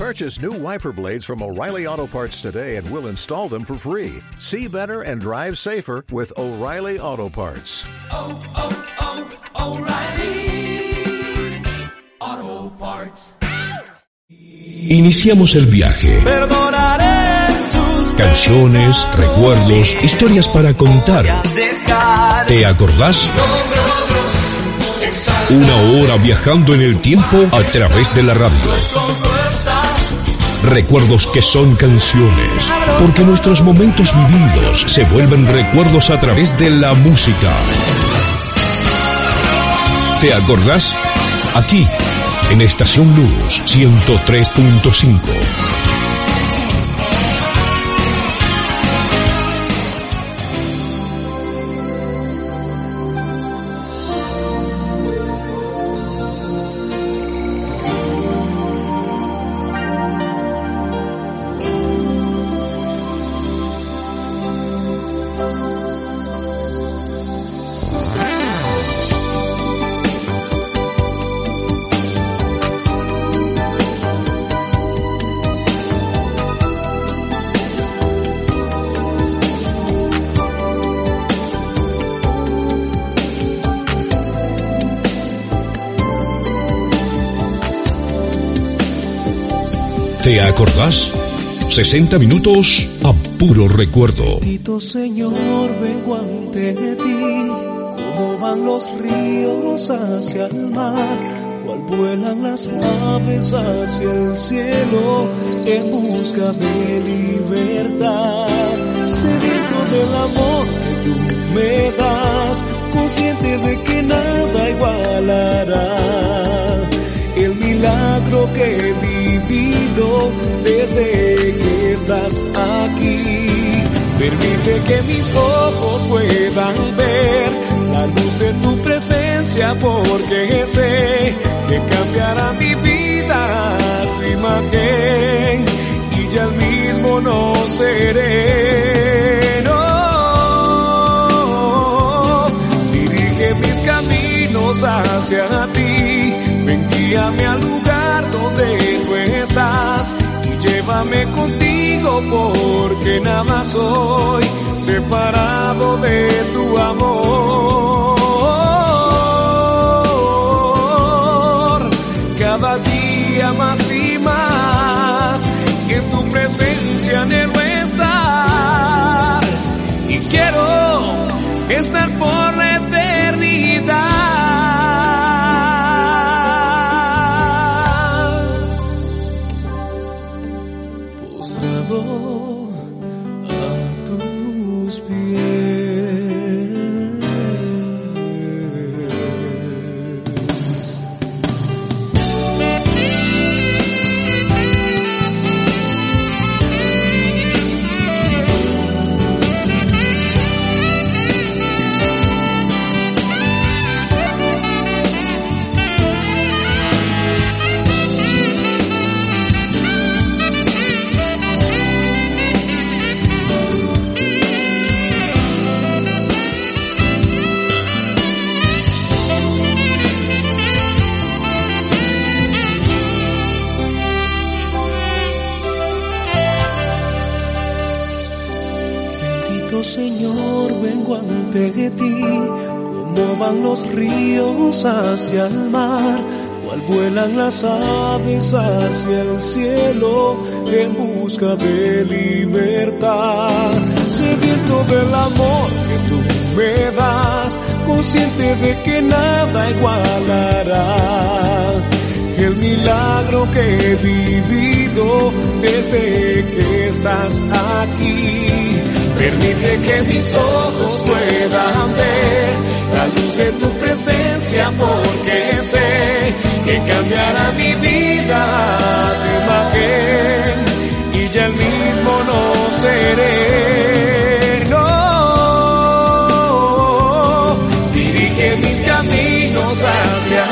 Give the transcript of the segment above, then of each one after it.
Purchase new wiper blades from O'Reilly Auto Parts today and we'll install them for free. See better and drive safer with O'Reilly Auto Parts. Oh, oh, oh, O'Reilly Auto Parts. Iniciamos el viaje. Canciones, recuerdos, historias para contar. ¿Te acordás? Una hora viajando en el tiempo a través de la radio. Recuerdos que son canciones, porque nuestros momentos vividos se vuelven recuerdos a través de la música. ¿Te acordás? Aquí, en Estación Luz 103.5. ¿Te acordás? 60 minutos a puro recuerdo. Bendito Señor, vengo ante ti, como van los ríos hacia el mar, cual vuelan las aves hacia el cielo, en busca de libertad. Sediento del amor que tú me das, consciente de que nada igualará milagro que he vivido desde que estás aquí. Permite que mis ojos puedan ver la luz de tu presencia porque sé que cambiará mi vida tu imagen y ya el mismo no seré. No. Dirige mis caminos hacia ti, guíame al lugar donde tú estás y llévame contigo porque nada soy separado de tu amor. Cada día más y más en tu presencia anhelo estar y quiero estar por la eternidad. Bendito Señor, vengo ante ti, como van los ríos hacia el mar, cual vuelan las aves hacia el cielo, en busca de libertad. Sediento del amor que tú me das, consciente de que nada igualará el milagro que he vivido desde que estás aquí. Permite que mis ojos puedan ver la luz de tu presencia porque sé que cambiará mi vida tu imagen y ya el mismo no seré. No, dirige mis caminos hacia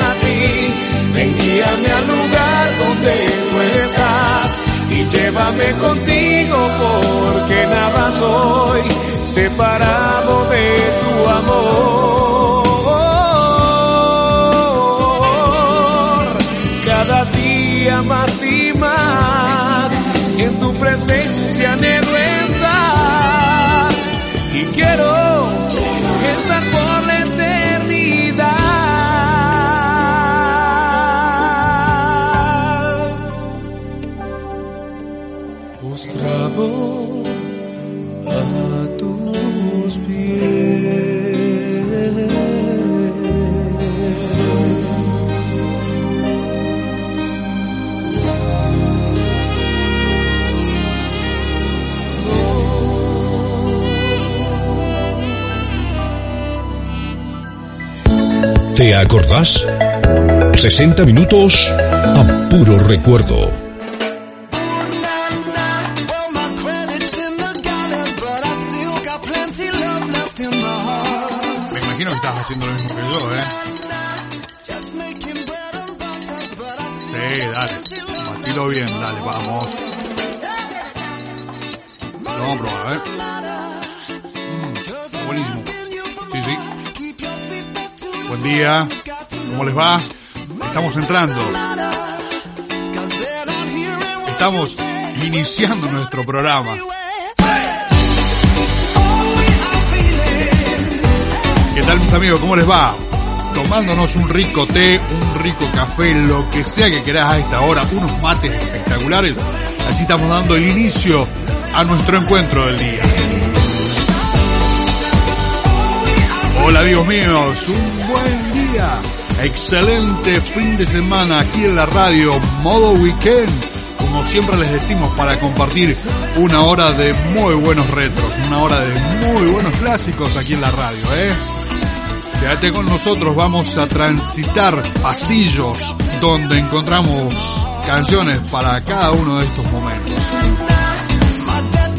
llévame contigo porque nada soy separado de tu amor. Cada día más y más. En tu presencia anhelo estar y quiero ¿Te acordás? 60 minutos a puro recuerdo. Me imagino que estás haciendo lo mismo que yo, ¿eh? Sí, dale. Batilo bien, dale, vamos. Vamos a probar, ¿eh? Día. ¿Cómo les va? Estamos entrando. Estamos iniciando nuestro programa. ¿Qué tal mis amigos? ¿Cómo les va? Tomándonos un rico té, un rico café, lo que sea que querás a esta hora, unos mates espectaculares. Así estamos dando el inicio a nuestro encuentro del día. Hola amigos míos, un buen día. Excelente fin de semana aquí en la radio, modo weekend. Como siempre les decimos, para compartir una hora de muy buenos retros, una hora de muy buenos clásicos aquí en la radio, ¿eh? Quédate con nosotros, vamos a transitar pasillos donde encontramos canciones para cada uno de estos momentos.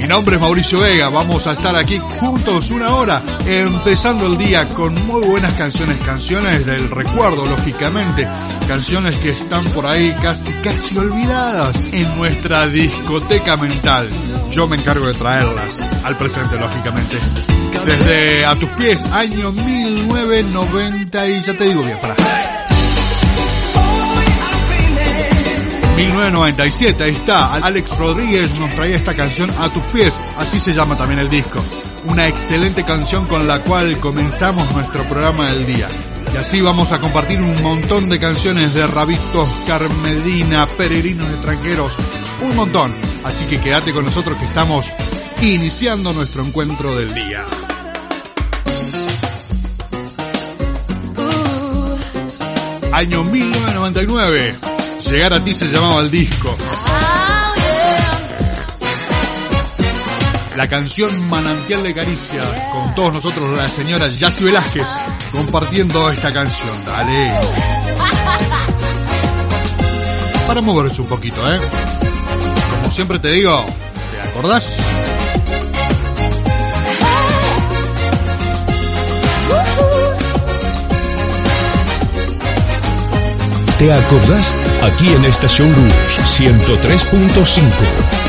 Nombre es Mauricio Vega, vamos a estar aquí juntos una hora, empezando el día con muy buenas canciones, canciones del recuerdo, lógicamente, canciones que están por ahí casi, casi olvidadas en nuestra discoteca mental. Yo me encargo de traerlas al presente, lógicamente. Desde A Tus Pies, año 1990 y ya te digo bien, para. 1997, ahí está. Alex Rodríguez nos traía esta canción a tus pies, así se llama también el disco. Una excelente canción con la cual comenzamos nuestro programa del día. Y así vamos a compartir un montón de canciones de Rabitos, Carmedina, Peregrinos extranjeros, un montón. Así que quédate con nosotros que estamos iniciando nuestro encuentro del día. Año 1999. Llegar a ti se llamaba el disco. La canción Manantial de Caricia, con todos nosotros la señora Yassi Velázquez, compartiendo esta canción. Dale. Para moverse un poquito, ¿eh? Como siempre te digo, ¿te acordás? ¿Te acordás? Aquí en Estación Luz 103.5.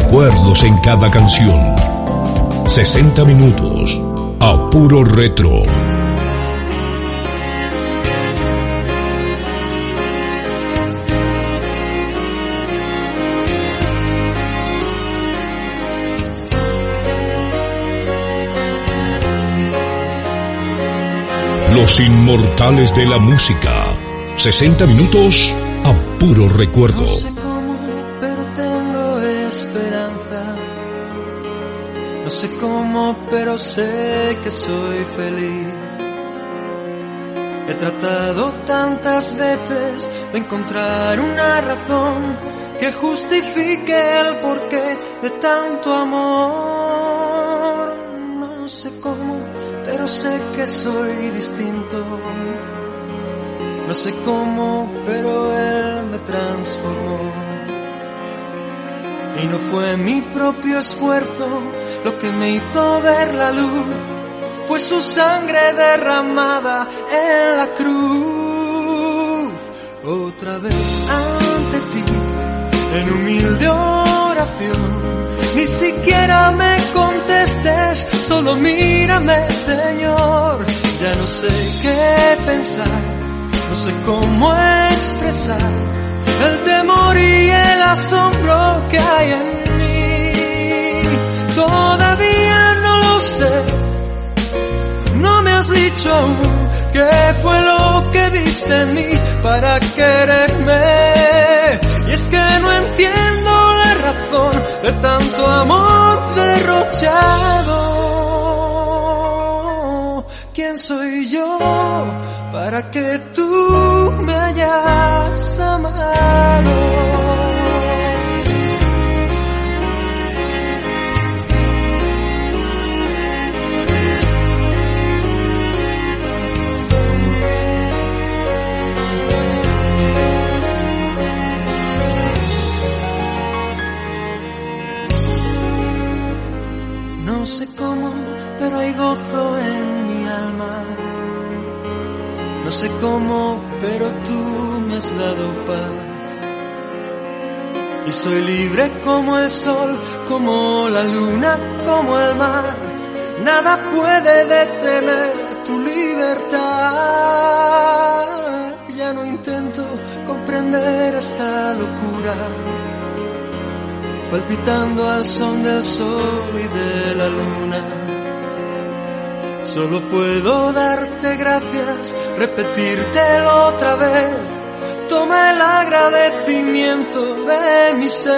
Recuerdos en cada canción. 60 minutos a puro retro. Los inmortales de la música. 60 minutos a puro recuerdo. Pero sé que soy feliz. He tratado tantas veces de encontrar una razón que justifique el porqué de tanto amor. No sé cómo, pero sé que soy distinto. No sé cómo, pero él me transformó. Y no fue mi propio esfuerzo lo que me hizo ver la luz. Fue su sangre derramada en la cruz. Otra vez ante ti, en humilde oración. Ni siquiera me contestes, solo mírame, Señor. Ya no sé qué pensar no sé cómo expresar el temor y el asombro dicho qué fue lo que viste en mí para quererme. Y es que no entiendo la razón de tanto amor derrochado. ¿Quién soy yo para que tú me hayas amado? Sé cómo, pero hay gozo en mi alma. No sé cómo, pero tú me has dado paz. Y soy libre como el sol, como la luna, como el mar. Nada puede detener tu libertad. Ya no intento comprender esta locura palpitando al son del sol y de la luna. Solo puedo darte gracias, repetírtelo otra vez. Toma el agradecimiento de mi ser.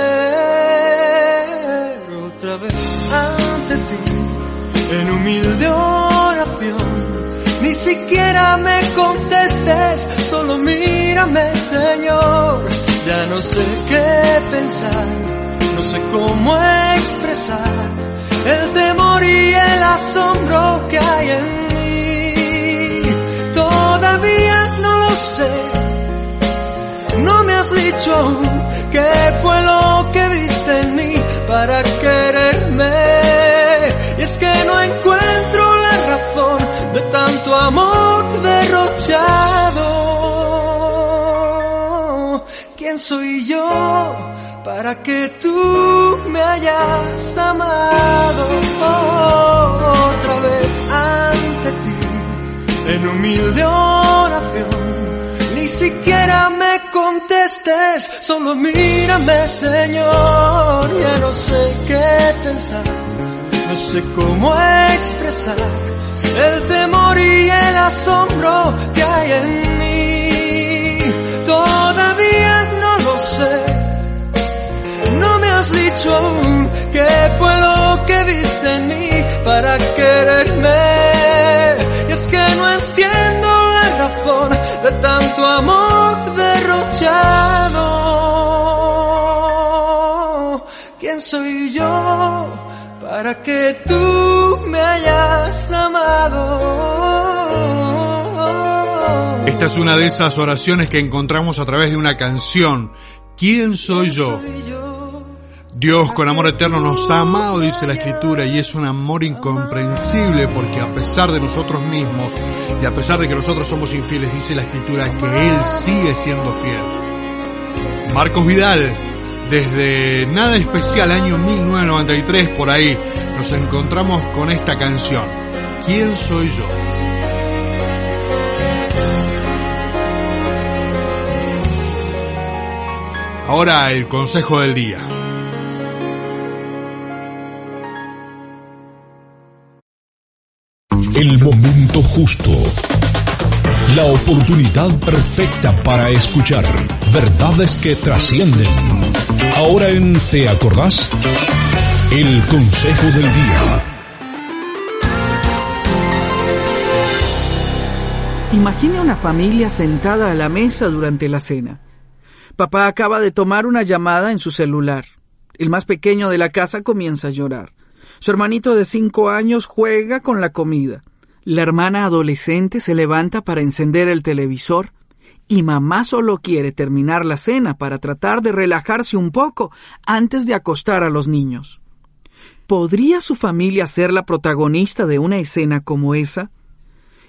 Otra vez ante ti, en humilde oración. ni siquiera me contestes, solo mírame Señor. Ya no sé qué pensar, no sé cómo expresar el temor y el asombro que hay en mí. Todavía no lo sé, no me has dicho qué fue lo que viste en mí para quererme. Y es que no encuentro la razón de tanto amor para que tú me hayas amado otra vez ante ti en humilde oración? Ni siquiera me contestes, solo mírame Señor, ya no sé qué pensar, no sé cómo expresar el temor y el asombro que hay en mí. Todavía no lo sé, has dicho aún qué fue lo que viste en mí para quererme. Y es que no entiendo la razón de tanto amor derrochado. ¿Quién soy yo para que tú me hayas amado? Esta es una de esas oraciones que encontramos a través de una canción. ¿Quién soy yo? Dios con amor eterno nos ha amado, dice la escritura, y es un amor incomprensible porque a pesar de nosotros mismos y a pesar de que nosotros somos infieles, dice la escritura que Él sigue siendo fiel. Marcos Vidal, desde Nada Especial, año 1993, por ahí, nos encontramos con esta canción. ¿Quién soy yo? Ahora el consejo del día. El momento justo. La oportunidad perfecta para escuchar verdades que trascienden. Ahora en ¿Te acordás? El consejo del día. Imagine una familia sentada a la mesa durante la cena. Papá acaba de tomar una llamada en su celular. El más pequeño de la casa comienza a llorar. Su hermanito de cinco años juega con la comida. La hermana adolescente se levanta para encender el televisor y mamá solo quiere terminar la cena para tratar de relajarse un poco antes de acostar a los niños. ¿Podría su familia ser la protagonista de una escena como esa?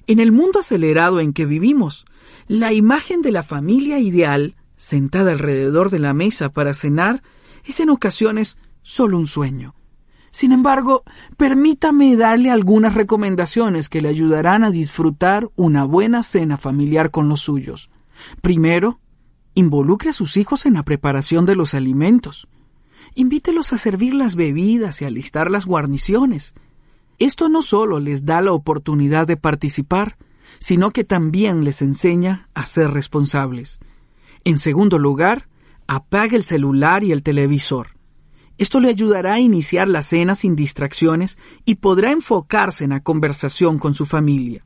En el mundo acelerado en que vivimos, la imagen de la familia ideal, sentada alrededor de la mesa para cenar, es en ocasiones solo un sueño. Sin embargo, permítame darle algunas recomendaciones que le ayudarán a disfrutar una buena cena familiar con los suyos. Primero, involucre a sus hijos en la preparación de los alimentos. Invítelos a servir las bebidas y a listar las guarniciones. Esto no solo les da la oportunidad de participar, sino que también les enseña a ser responsables. En segundo lugar, apague el celular y el televisor. Esto le ayudará a iniciar la cena sin distracciones y podrá enfocarse en la conversación con su familia.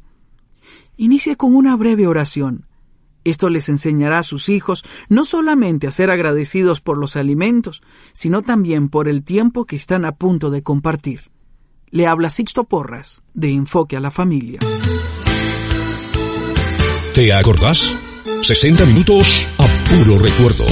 Inicie con una breve oración. Esto les enseñará a sus hijos no solamente a ser agradecidos por los alimentos, sino también por el tiempo que están a punto de compartir. Le habla Sixto Porras, de Enfoque a la Familia. ¿Te acordás? 60 minutos a puro recuerdo.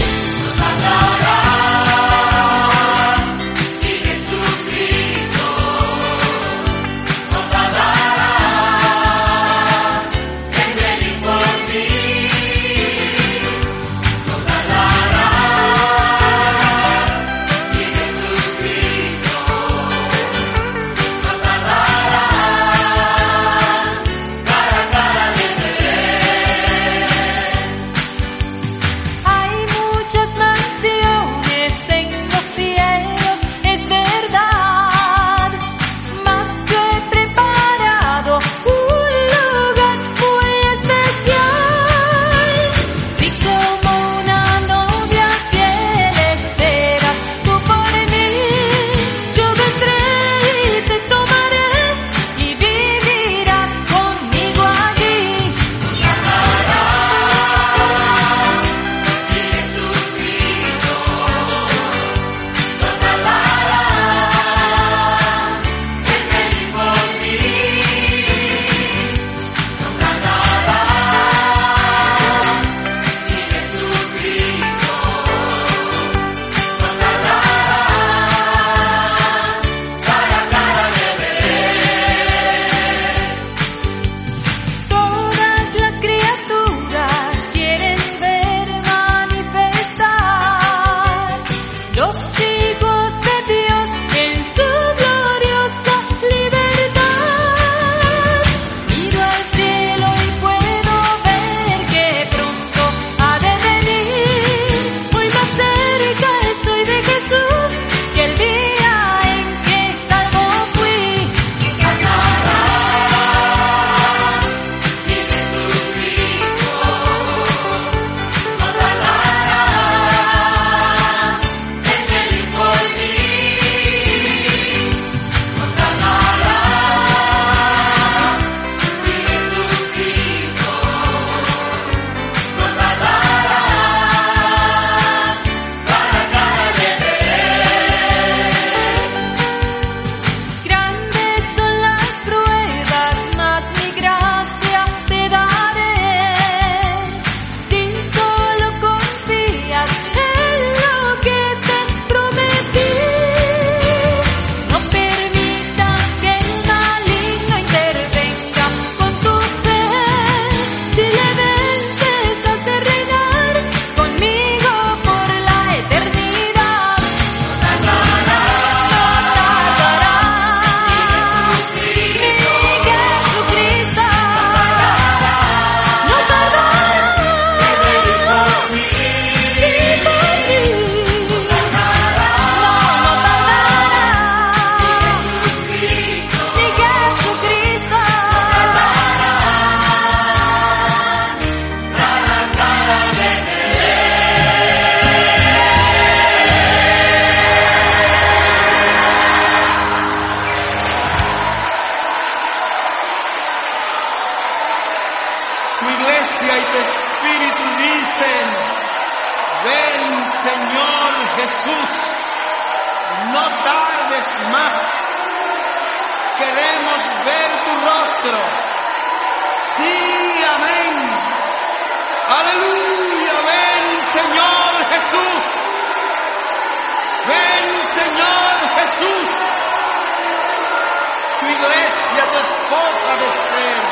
Tu iglesia, tu esposa de espera.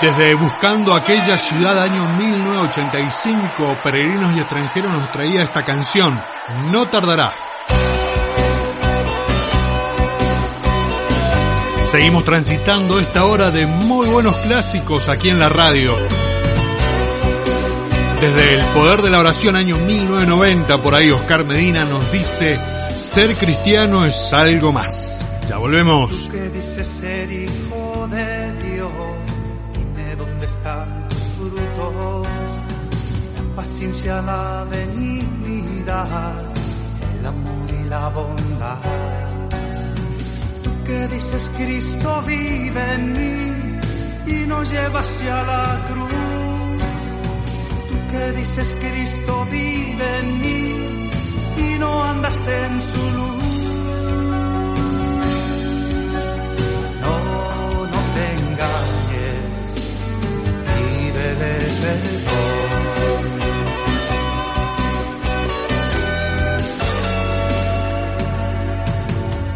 Desde Buscando aquella ciudad año 1985, peregrinos y extranjeros nos traía esta canción, No tardará. Seguimos transitando esta hora de muy buenos clásicos aquí en la radio. Desde El Poder de la Oración año 1990, por ahí Oscar Medina nos dice, ser cristiano es algo más. Ya volvemos. ¿Qué dice ser hijo de Dios? Dime dónde están tus frutos. La paciencia, la benignidad, el amor y la bondad. Tú que dices Cristo vive en mí y nos lleva hacia la cruz. Tú que dices Cristo vive en mí y no andas en su luz.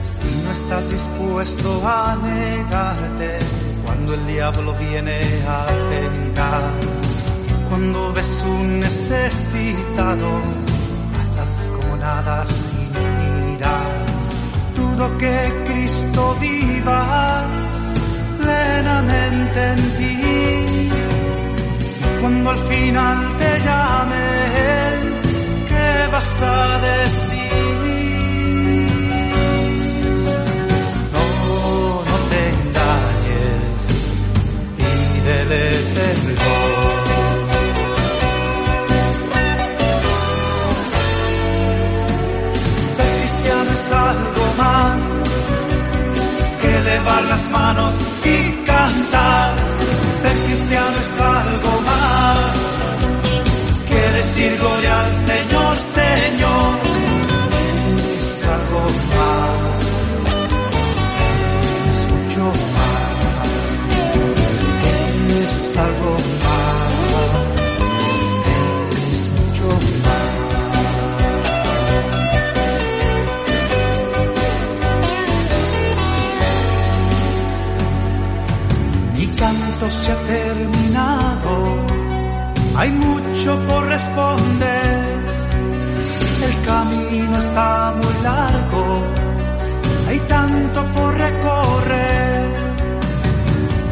Si no estás dispuesto a negarte cuando el diablo viene a tentar, cuando ves un necesitado, pasas como nada sin mirar. Dudo que Cristo viva plenamente en ti. Cuando al final te llame ¿qué vas a decir? No, no te engañes, pídele perdón. Ser cristiano es algo más que elevar las manos y cantar. Ser cristiano es algo Señor. Es algo más, es mucho más, es algo más, es mucho más. Mi canto se ha terminado, hay mucho por responder. Está muy largo, hay tanto por recorrer.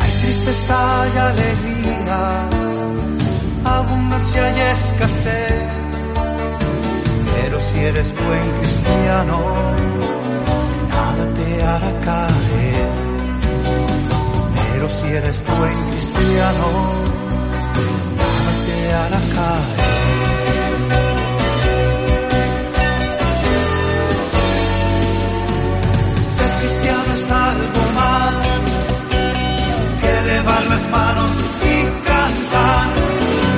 Hay tristeza y alegría, abundancia y escasez. Pero si eres buen cristiano, nada te hará caer. Pero si eres buen cristiano, nada te hará caer. Es algo más que elevar las manos y cantar.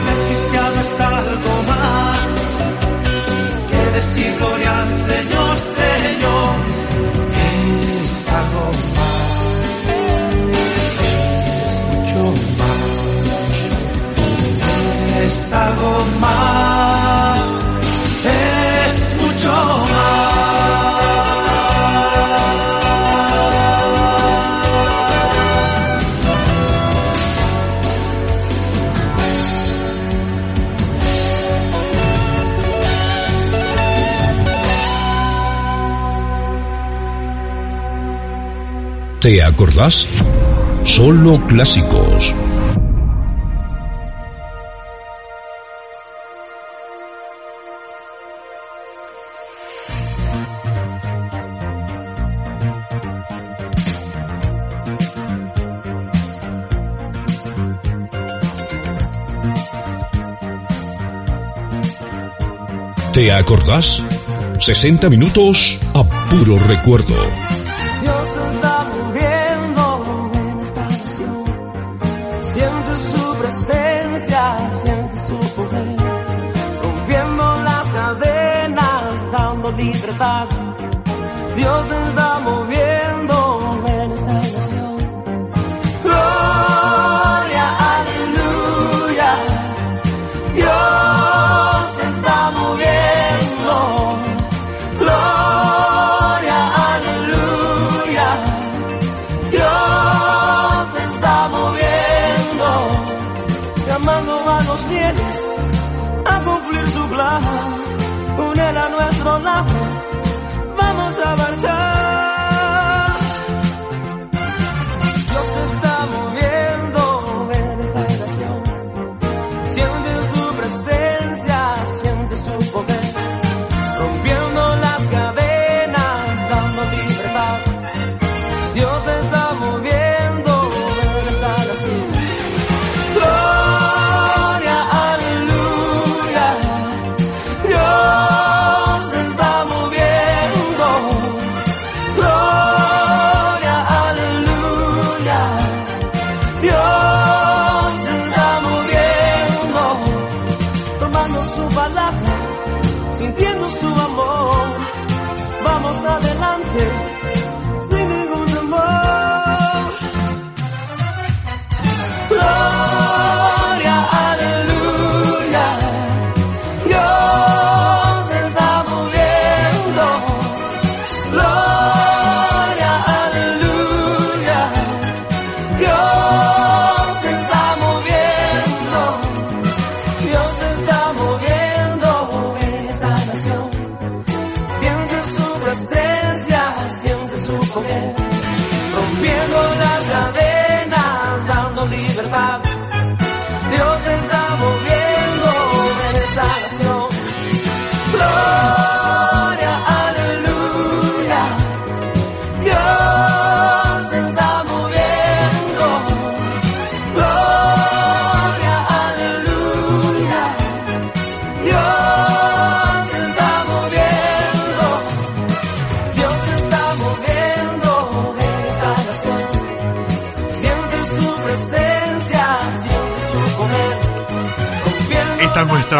Ser cristiano es algo más que decir gloria ¿Te acordás? Solo clásicos. ¿Te acordás? 60 minutos a puro recuerdo. ciencia siente su poder, rompiendo las cadenas, dando libertad. Dios está moviendo.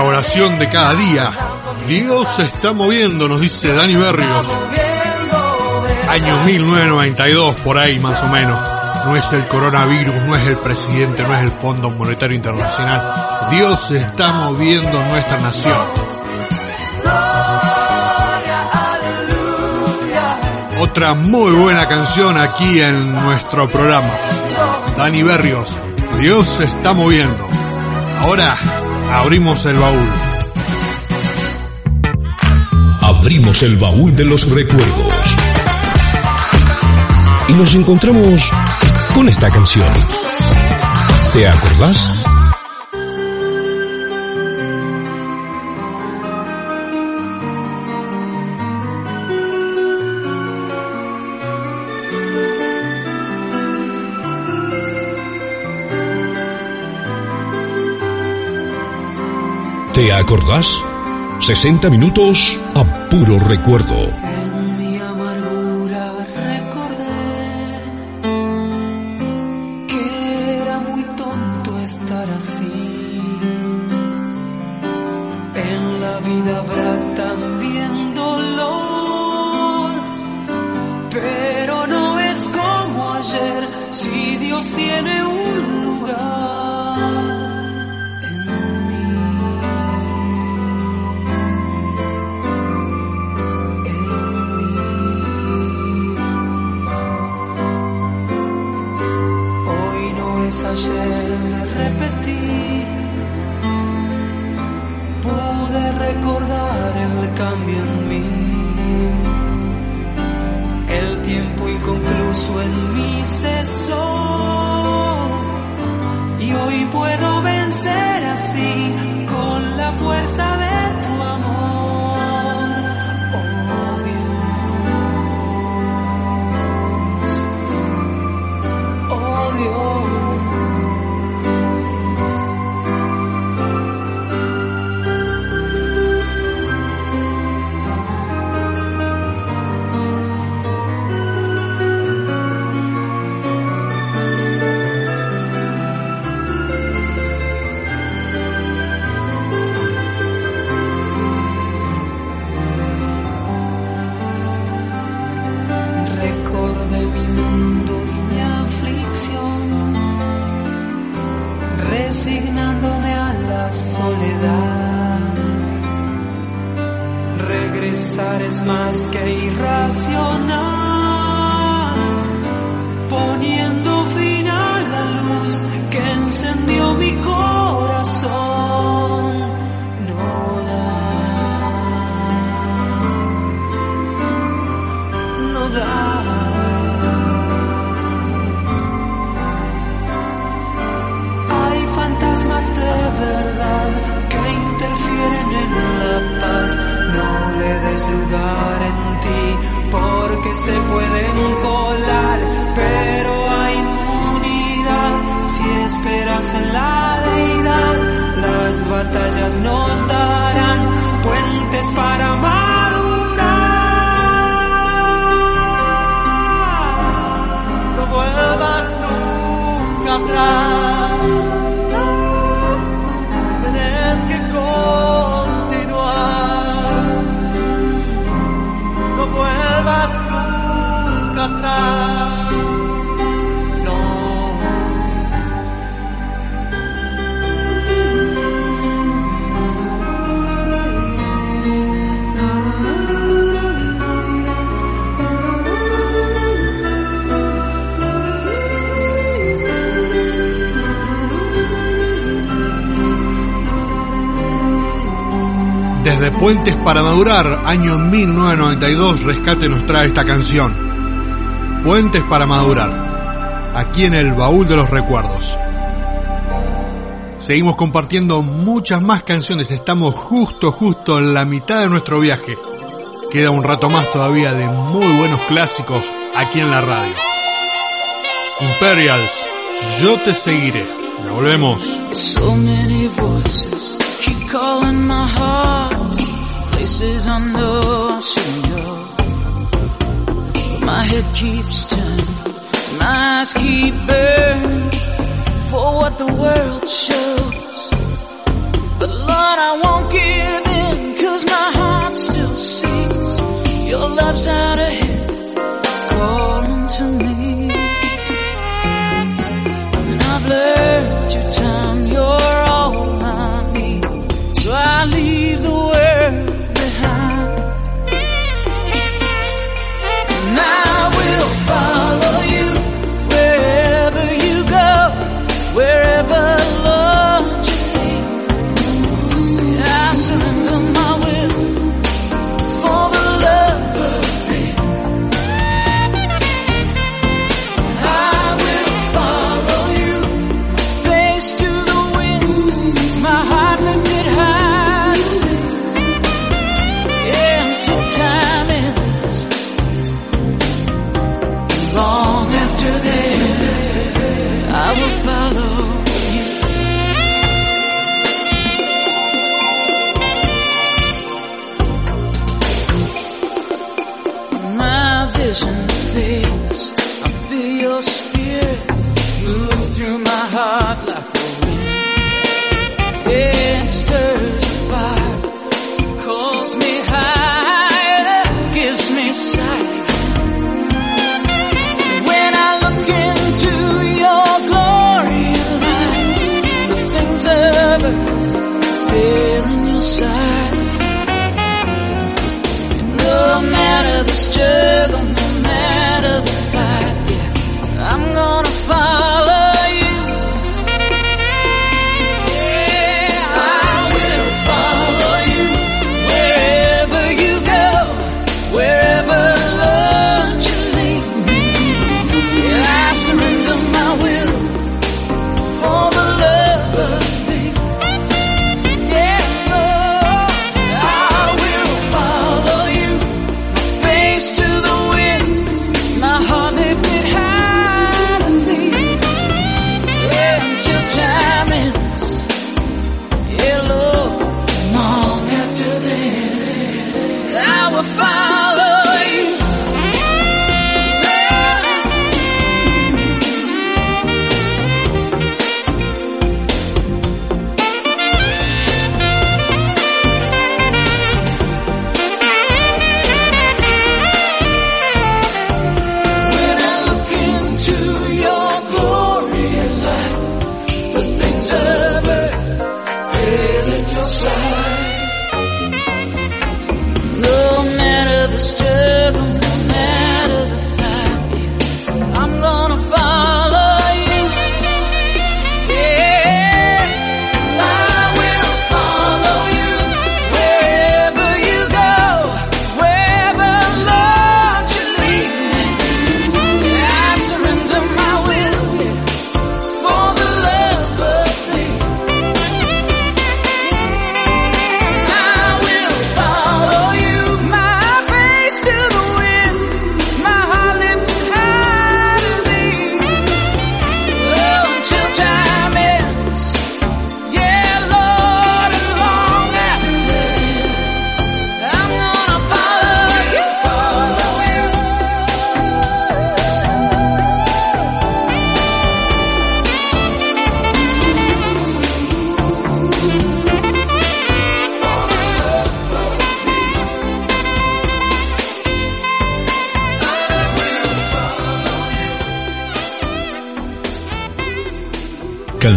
oración de cada día. Dios se está moviendo, nos dice Dani Berrios. Año 1992, por ahí más o menos. No es el coronavirus, no es el presidente, no es el Fondo Monetario Internacional. Dios se está moviendo nuestra nación. Otra muy buena canción aquí en nuestro programa. Dani Berrios, Dios se está moviendo. Ahora Abrimos el baúl. Abrimos el baúl de los recuerdos. Y nos encontramos con esta canción. ¿Te acordás? ¿Te acordás? 60 minutos a puro recuerdo. Para Madurar, año 1992, Rescate nos trae esta canción. Puentes para Madurar, aquí en el baúl de los recuerdos. Seguimos compartiendo muchas más canciones, estamos justo, justo en la mitad de nuestro viaje. Queda un rato más todavía de muy buenos clásicos aquí en la radio. Imperials, yo te seguiré. Ya volvemos. Places I know I should go. My head keeps turning, my eyes keep burning for what the world shows. But Lord, I won't give in, cause my heart still sings. Your love's out ahead,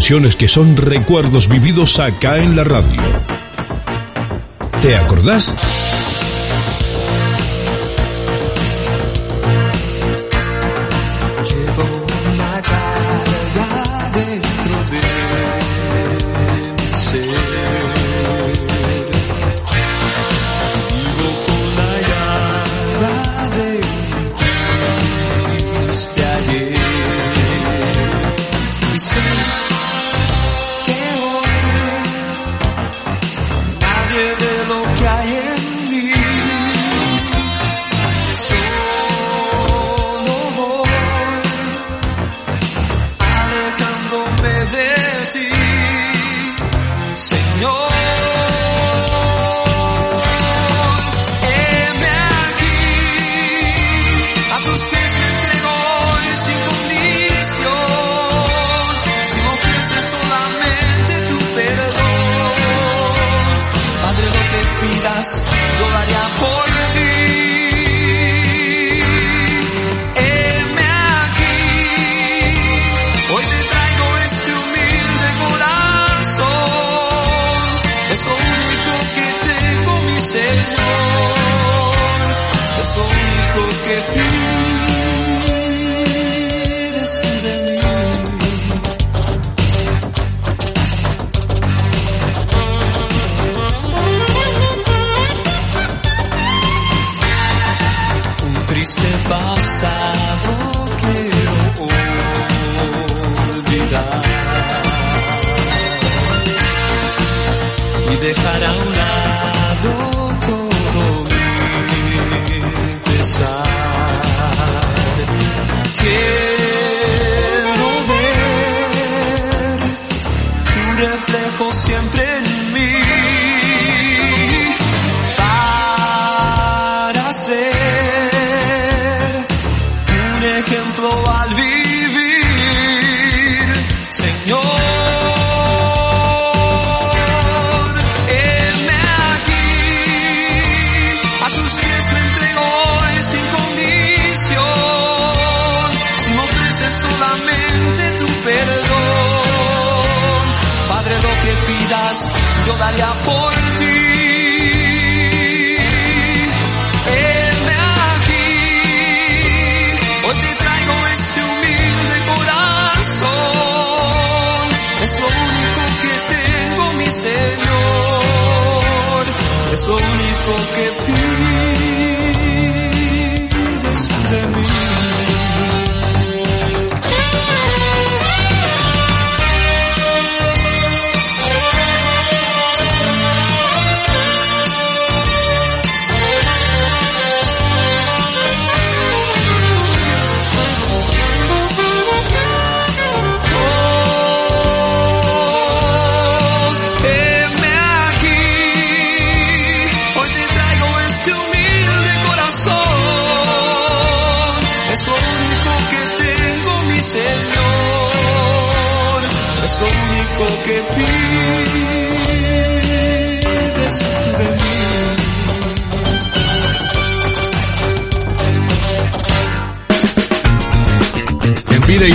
Que son recuerdos vividos acá en la radio. ¿Te acordás?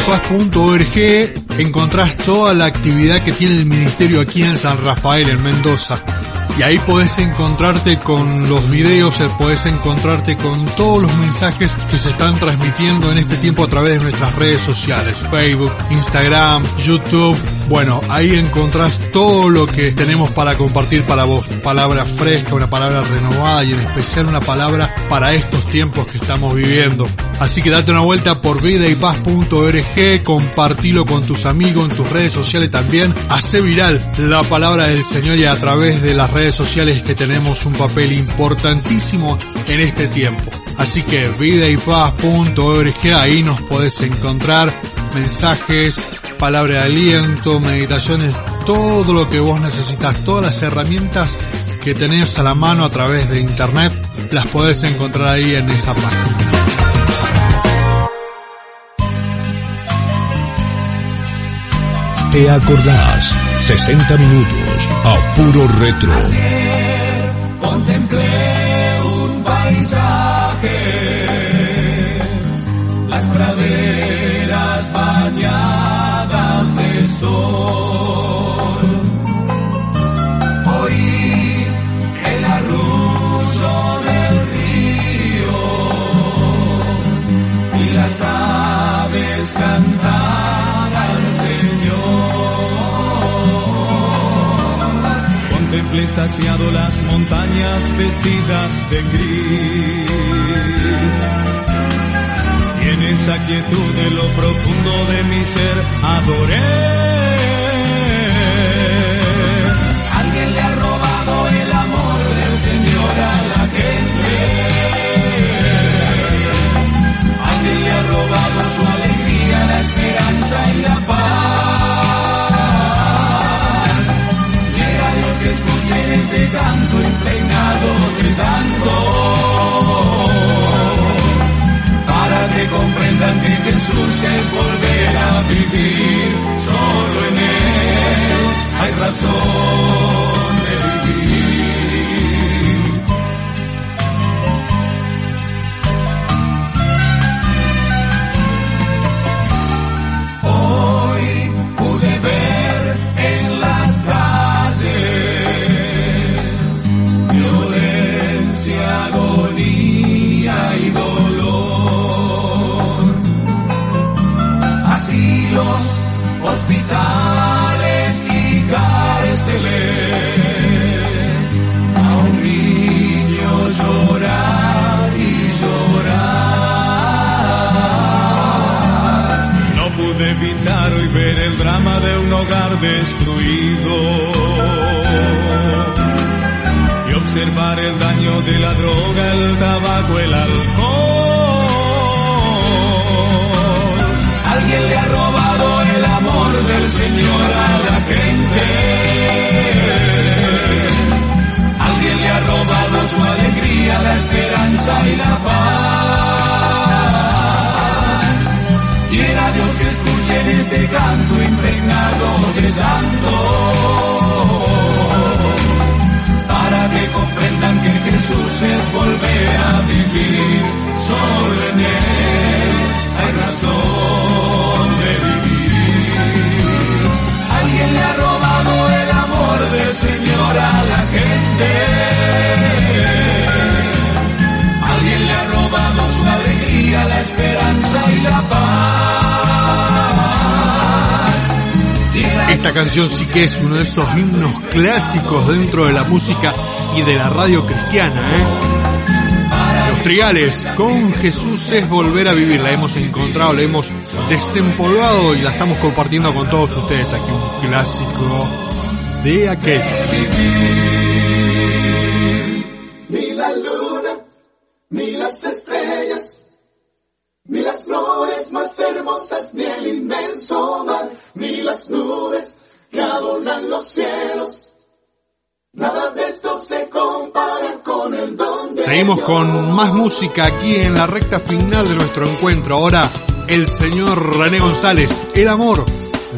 Vidaypaz.org encontrás toda la actividad que tiene el ministerio aquí en San Rafael, en Mendoza. Y ahí podés encontrarte con los videos, eh, podés encontrarte con todos los mensajes que se están transmitiendo en este tiempo a través de nuestras redes sociales, Facebook, Instagram, YouTube. Bueno, ahí encontrás todo lo que tenemos para compartir para vos. Palabra fresca, una palabra renovada y en especial una palabra para estos tiempos que estamos viviendo. Así que date una vuelta por vidaypaz.org, compartilo con tus amigos en tus redes sociales también, hace viral la palabra del Señor y a través de las redes sociales que tenemos un papel importantísimo en este tiempo. Así que vidaypaz.org, ahí nos podés encontrar mensajes, palabra de aliento, meditaciones, todo lo que vos necesitas, todas las herramientas que tenés a la mano a través de internet, las podés encontrar ahí en esa página. ¿Te acordás? 60 minutos a puro retro. Contemplé un paisaje, las praderas bañadas de sol. Las montañas vestidas de gris. Y en esa quietud de lo profundo de mi ser adoré. Este impregnado de santo. Para que comprendan que Jesús es volver a vivir. Solo en Él hay razón de vivir. Destruido y observar el daño de la droga, el tabaco, el alcohol. Canción sí que es uno de esos himnos clásicos dentro de la música y de la radio cristiana, ¿eh? Los Trigales, con Jesús es volver a vivir, la hemos encontrado, la hemos desempolvado y la estamos compartiendo con todos ustedes aquí, un clásico de aquellos. Más música aquí en la recta final de nuestro encuentro. Ahora el señor René González, El Amor.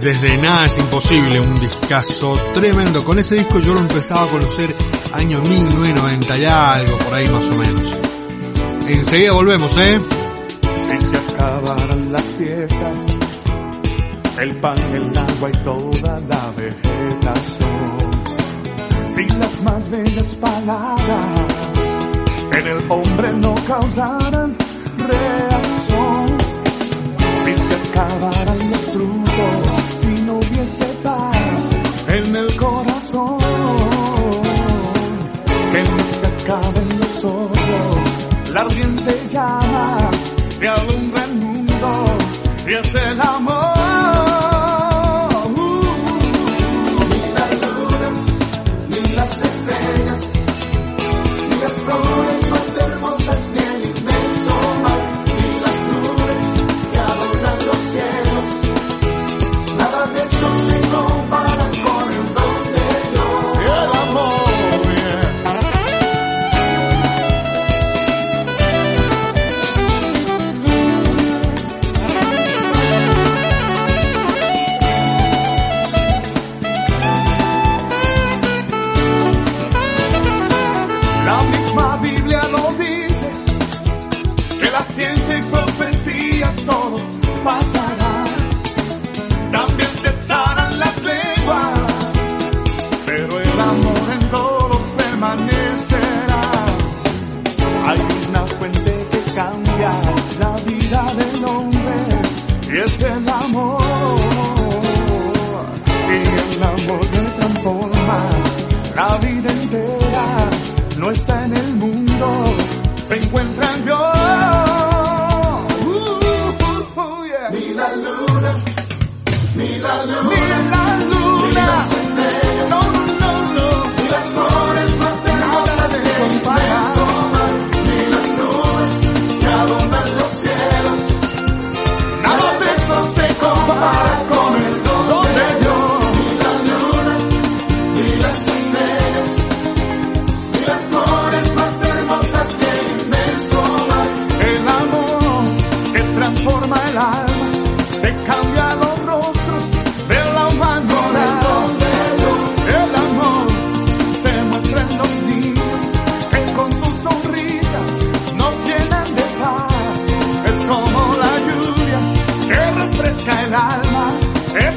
Desde Nada es Imposible, un discazo tremendo. Con ese disco yo lo empezaba a conocer año 1990 y algo, por ahí más o menos. Enseguida volvemos, ¿eh? Si se acabaran las fiestas, el pan, el agua y toda la vegetación. Si las más bellas palabras el hombre no causaran reacción. Si se acabaran los frutos, si no hubiese paz en el corazón. Que no se acaben los ojos, la ardiente llama que alumbra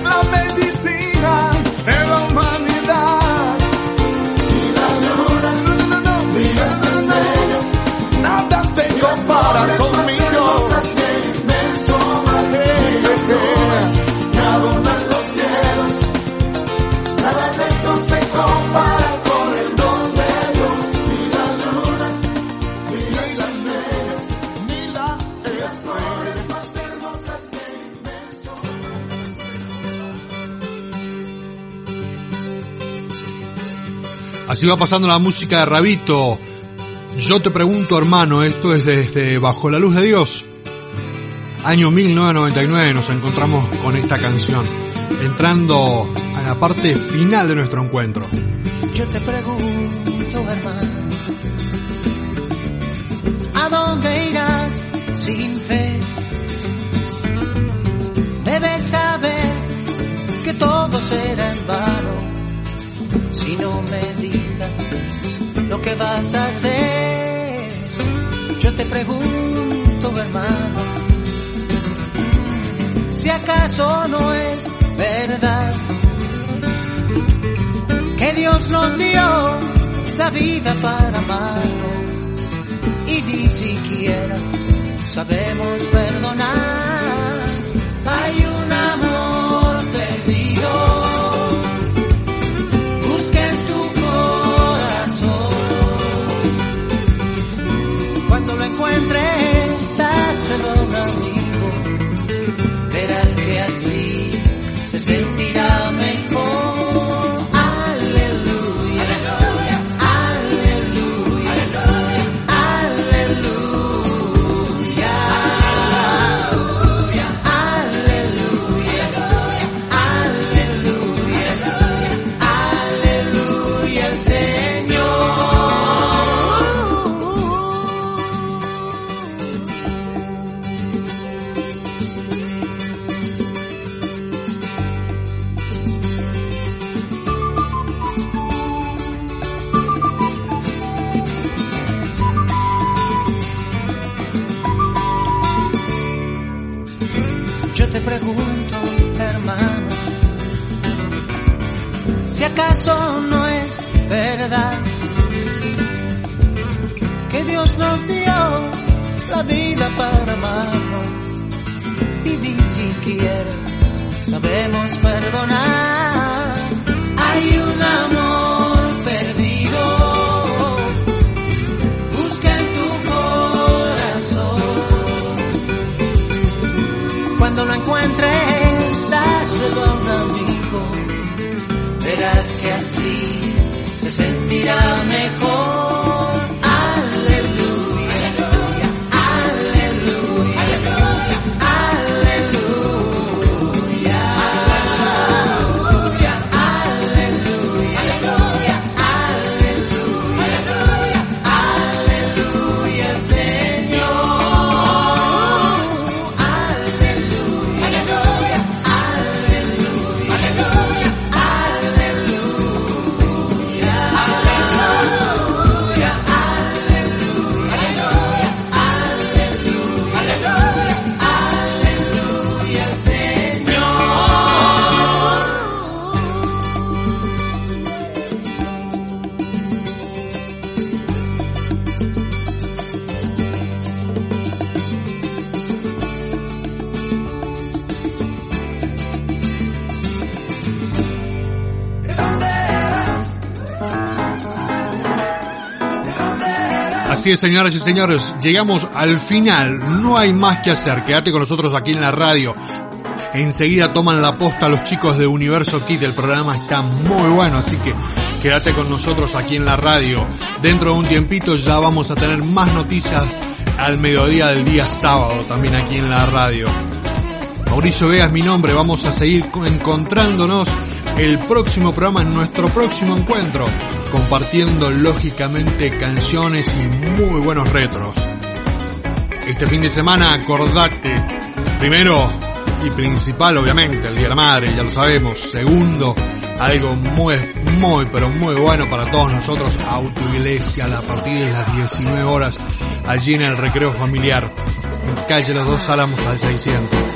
Love me. Así va pasando la música de Rabito. Yo te pregunto, hermano, esto es desde Bajo la Luz de Dios. Año 1999 nos encontramos con esta canción, entrando a la parte final de nuestro encuentro. Yo te pregunto, hermano, ¿a dónde irás sin fe? Debes saber que todo será en vano si no me dices lo que vas a hacer. Yo te pregunto, hermano, si acaso no es verdad que Dios nos dio la vida para amarnos y ni siquiera sabemos perdonar. Señoras y señores, llegamos al final. No hay más que hacer. Quédate con nosotros aquí en la radio. Enseguida toman la posta los chicos de Universo Kit. El programa está muy bueno, así que quédate con nosotros aquí en la radio. Dentro de un tiempito ya vamos a tener más noticias al mediodía del día sábado también aquí en la radio. Mauricio Vega es mi nombre. Vamos a seguir encontrándonos el próximo programa, en nuestro próximo encuentro, compartiendo lógicamente canciones y muy buenos retros. Este fin de semana acordate, primero y principal obviamente, el Día de la Madre, ya lo sabemos. Segundo, algo muy, muy, pero muy bueno para todos nosotros, autoiglesia a partir de las 19 horas, allí en el recreo familiar, en calle Los Dos Álamos al 600.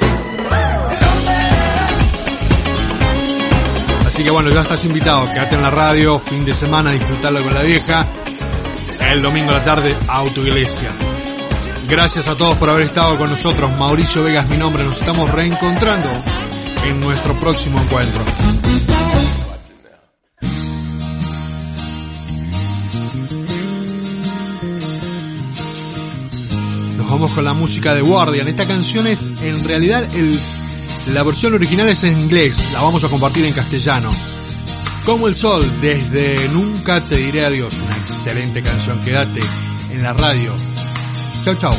Así que bueno, ya estás invitado, quédate en la radio, fin de semana, disfrutarlo con la vieja. El domingo a la tarde, autoiglesia. Gracias a todos por haber estado con nosotros. Mauricio Vega es mi nombre. Nos estamos reencontrando en nuestro próximo encuentro. Nos vamos con la música de Guardian. Esta canción es en realidad el la versión original es en inglés, la vamos a compartir en castellano. Como el sol, desde Nunca te diré adiós, una excelente canción, quédate en la radio. Chau chau.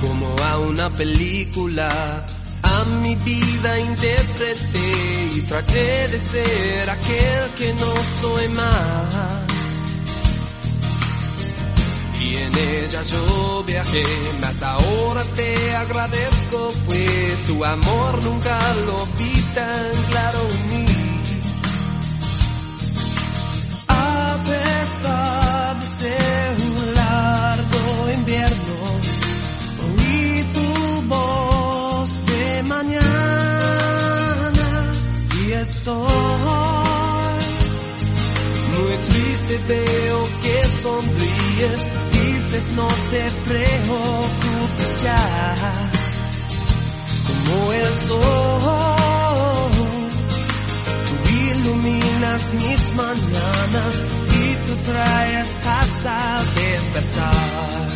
Como a una película, a mi vida interpreté y traté de ser aquel que no soy más. Y en ella yo viajé, mas ahora te agradezco, pues tu amor nunca lo vi tan claro en mí. A pesar de ser un largo invierno, oí tu voz de mañana. Si estoy muy triste, veo que sonríes dices no te preocupes ya, como el sol, tú iluminas mis mañanas y tú traes paz al despertar.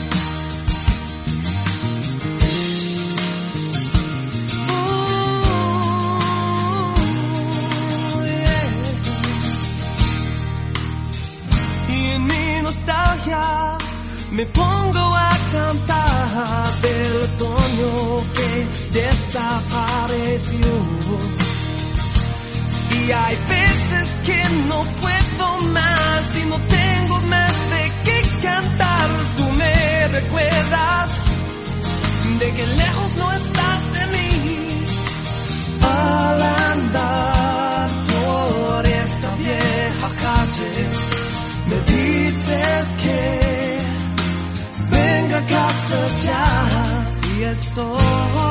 Oh, yeah. Y en mi nostalgia me pongo a cantar del otoño que desapareció. Y hay veces que no puedo más y no tengo más de qué cantar. Tú me recuerdas de que lejos no estás ya si estoy.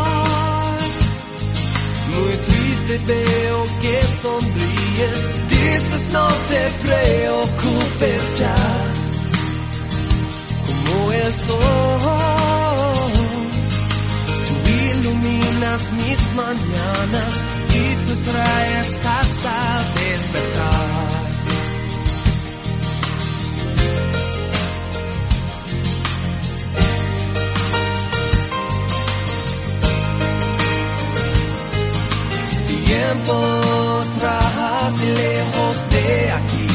Muy triste veo que sonríes. Dices no te preocupes ya como el sol. Tú iluminas mis mañanas y tú traes casa a tiempo y lejos de aquí.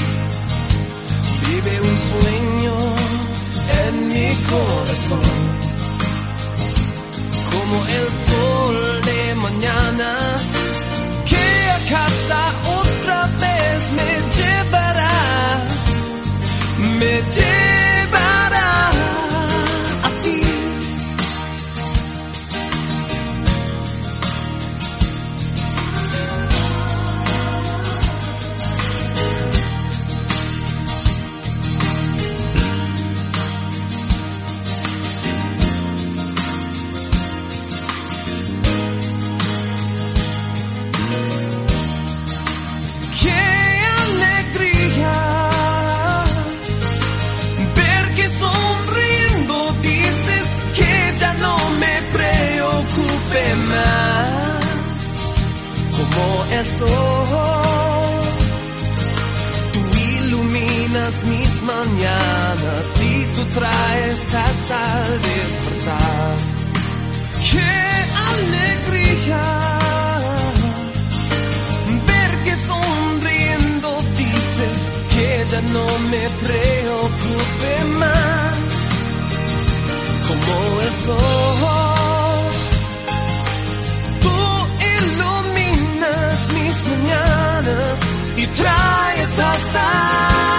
Vive un sueño en mi corazón. Como el sol de mañana que a casa otra vez me llevará. Me llevará sol, tú iluminas mis mañanas y tú traes paz al despertar. ¡Qué alegría! Ver que sonriendo dices que ya no me preocupe más. Como el sol, mañanas y traes paz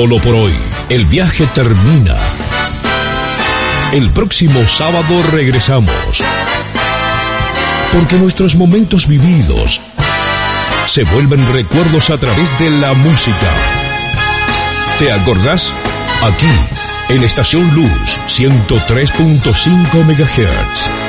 Solo por hoy, el viaje termina. El próximo sábado regresamos. Porque nuestros momentos vividos se vuelven recuerdos a través de la música. ¿Te acordás? Aquí, en Estación Luz 103.5 MHz.